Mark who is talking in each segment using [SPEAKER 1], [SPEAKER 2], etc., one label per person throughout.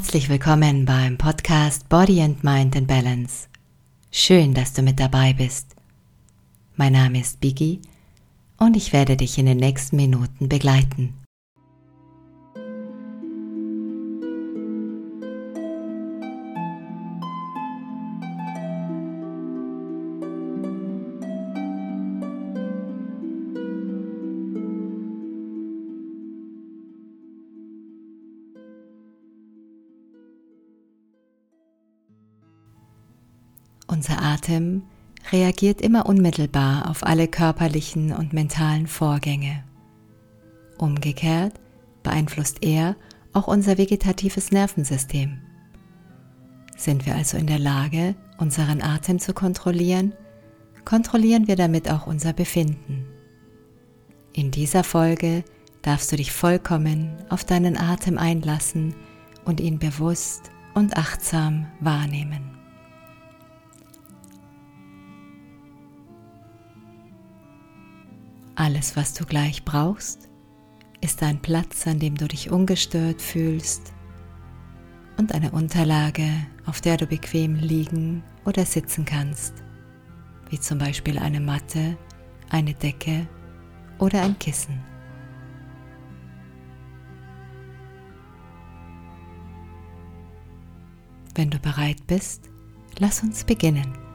[SPEAKER 1] Herzlich willkommen beim Podcast Body and Mind in Balance. Schön, dass du mit dabei bist. Mein Name ist Biggie und ich werde dich in den nächsten Minuten begleiten. Atem reagiert immer unmittelbar auf alle körperlichen und mentalen Vorgänge. Umgekehrt beeinflusst er auch unser vegetatives Nervensystem. Sind wir also in der Lage, unseren Atem zu kontrollieren, kontrollieren wir damit auch unser Befinden. In dieser Folge darfst du dich vollkommen auf deinen Atem einlassen und ihn bewusst und achtsam wahrnehmen. Alles, was du gleich brauchst, ist ein Platz, an dem du dich ungestört fühlst und eine Unterlage, auf der du bequem liegen oder sitzen kannst, wie zum Beispiel eine Matte, eine Decke oder ein Kissen. Wenn du bereit bist, lass uns beginnen.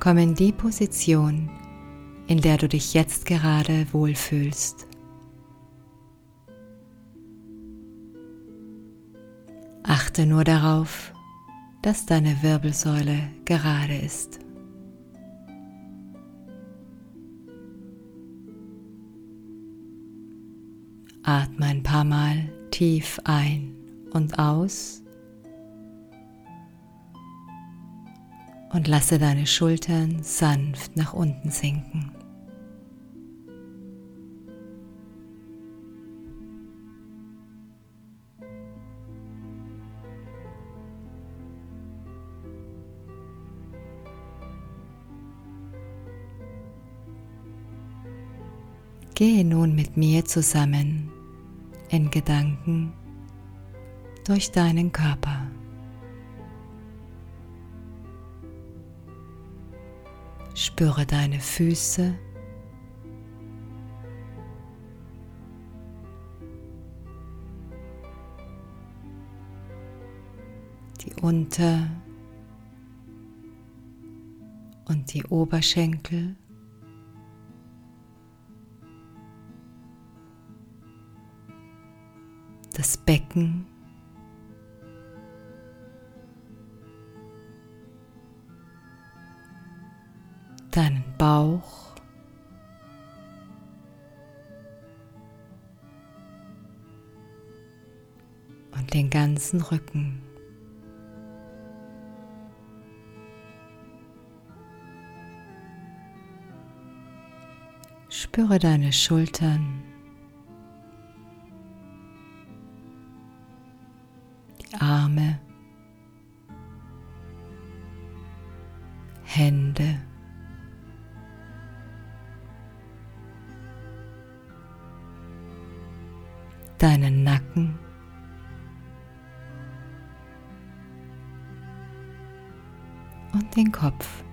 [SPEAKER 1] Komm in die Position, in der du dich jetzt gerade wohlfühlst. Achte nur darauf, dass deine Wirbelsäule gerade ist. Atme ein paar Mal tief ein und aus und lasse deine Schultern sanft nach unten sinken. Gehe nun mit mir zusammen in Gedanken durch deinen Körper. Spüre deine Füße. Die Unter- und die Oberschenkel. Das Becken. Deinen Bauch. Und den ganzen Rücken. Spüre deine Schultern, Und den Kopf.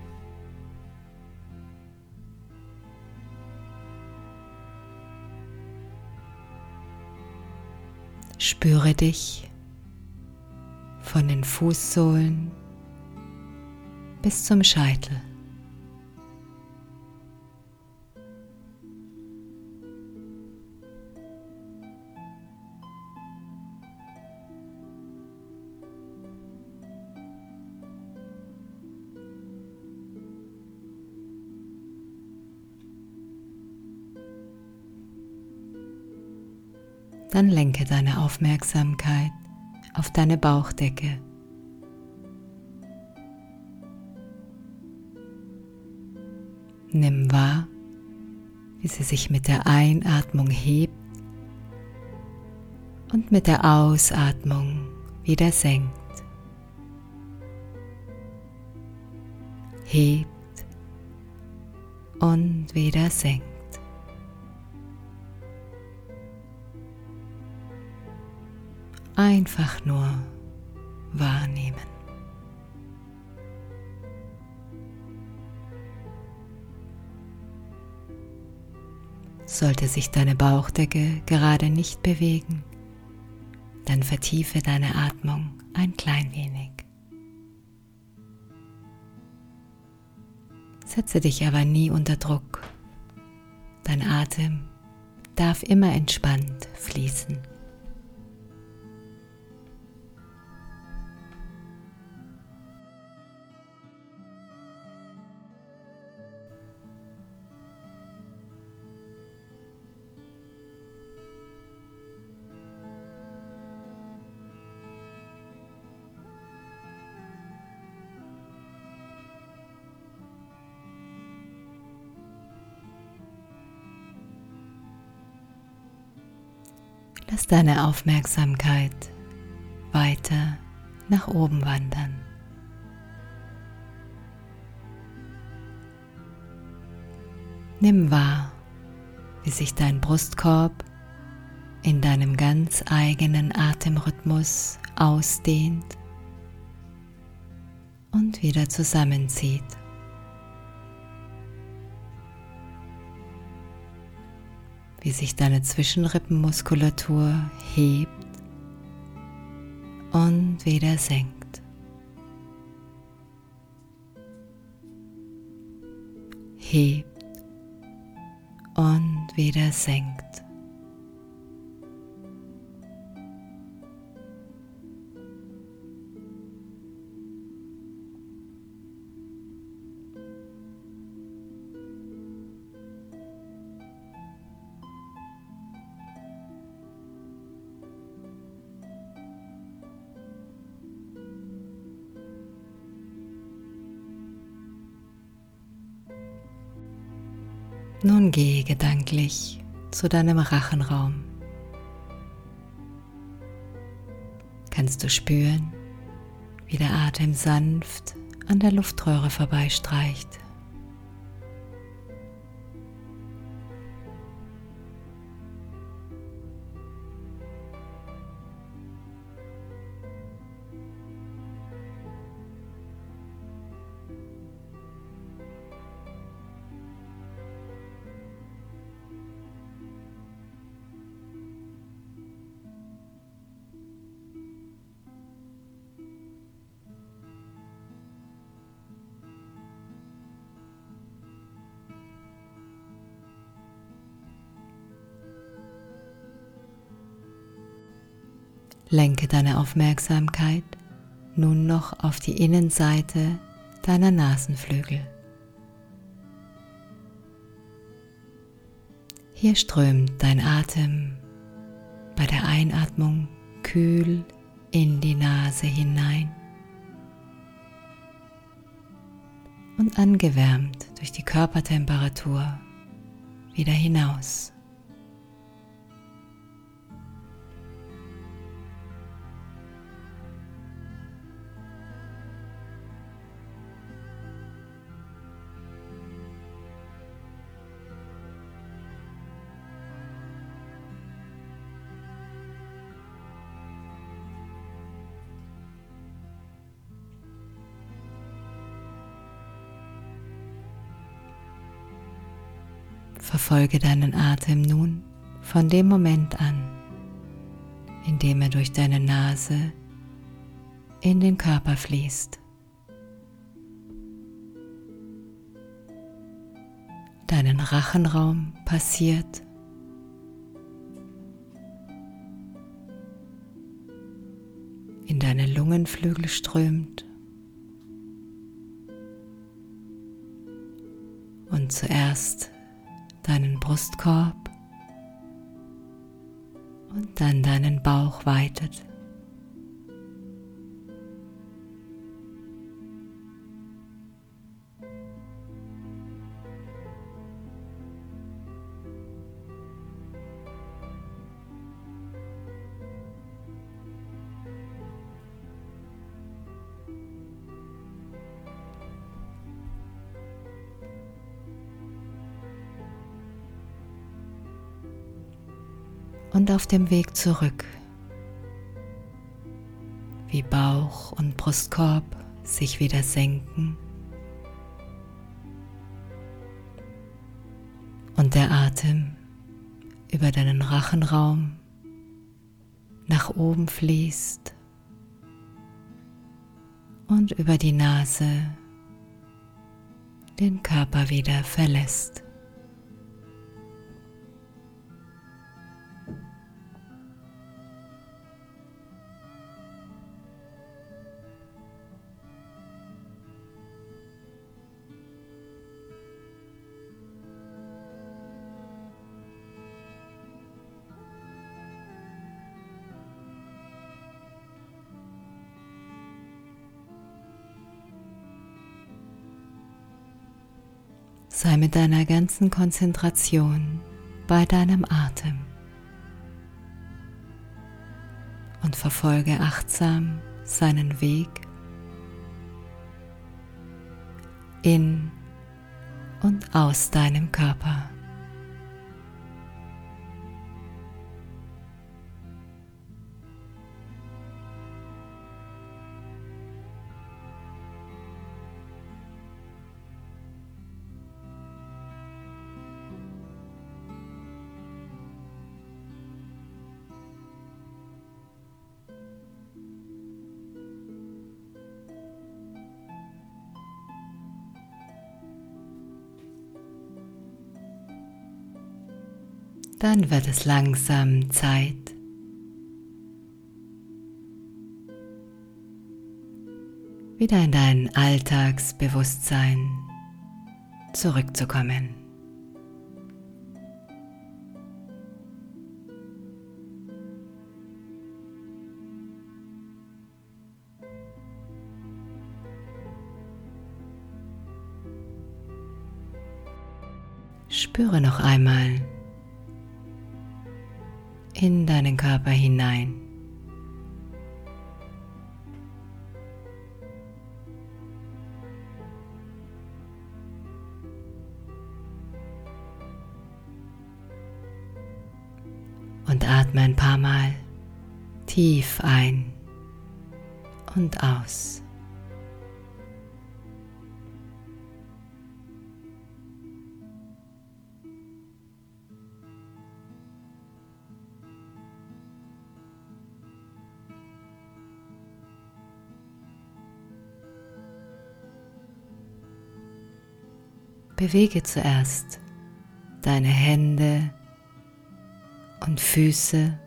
[SPEAKER 1] Spüre dich von den Fußsohlen bis zum Scheitel. Dann lenke deine Aufmerksamkeit auf deine Bauchdecke. Nimm wahr, wie sie sich mit der Einatmung hebt und mit der Ausatmung wieder senkt. Hebt und wieder senkt. Einfach nur wahrnehmen. Sollte sich deine Bauchdecke gerade nicht bewegen, dann vertiefe deine Atmung ein klein wenig. Setze dich aber nie unter Druck. Dein Atem darf immer entspannt fließen. Lass deine Aufmerksamkeit weiter nach oben wandern. Nimm wahr, wie sich dein Brustkorb in deinem ganz eigenen Atemrhythmus ausdehnt und wieder zusammenzieht. Wie sich deine Zwischenrippenmuskulatur hebt und wieder senkt. Hebt und wieder senkt. Nun gehe gedanklich zu deinem Rachenraum. Kannst du spüren, wie der Atem sanft an der Luftröhre vorbeistreicht. Lenke deine Aufmerksamkeit nun noch auf die Innenseite deiner Nasenflügel. Hier strömt dein Atem bei der Einatmung kühl in die Nase hinein und angewärmt durch die Körpertemperatur wieder hinaus. Verfolge deinen Atem nun von dem Moment an, in dem er durch deine Nase in den Körper fließt. Deinen Rachenraum passiert. In deine Lungenflügel strömt. Und zuerst deinen Brustkorb und dann deinen Bauch weitet. Und auf dem Weg zurück. Wie Bauch und Brustkorb sich wieder senken. Und der Atem über deinen Rachenraum nach oben fließt. Und über die Nase den Körper wieder verlässt. Sei mit deiner ganzen Konzentration bei deinem Atem und verfolge achtsam seinen Weg in und aus deinem Körper. Dann wird es langsam Zeit, wieder in dein Alltagsbewusstsein zurückzukommen. Spüre noch einmal, in deinen Körper hinein. Und atme ein paar Mal tief ein und aus. Bewege zuerst deine Hände und Füße.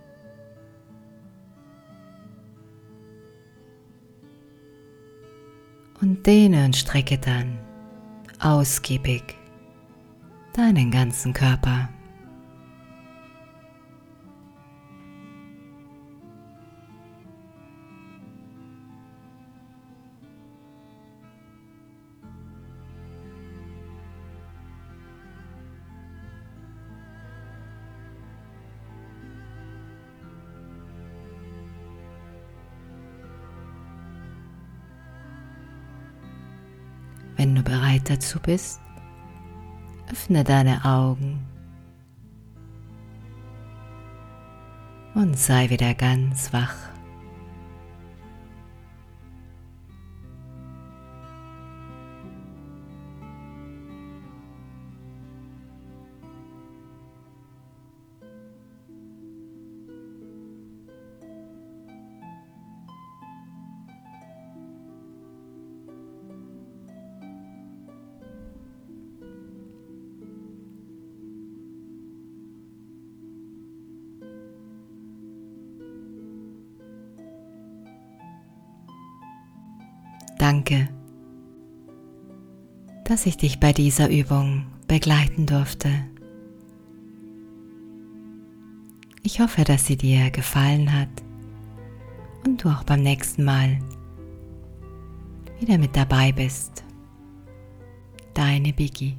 [SPEAKER 1] Und dehne und strecke dann ausgiebig deinen ganzen Körper. Wenn du bereit dazu bist, öffne deine Augen und sei wieder ganz wach. Danke, dass ich dich bei dieser Übung begleiten durfte. Ich hoffe, dass sie dir gefallen hat und du auch beim nächsten Mal wieder mit dabei bist. Deine Biggie.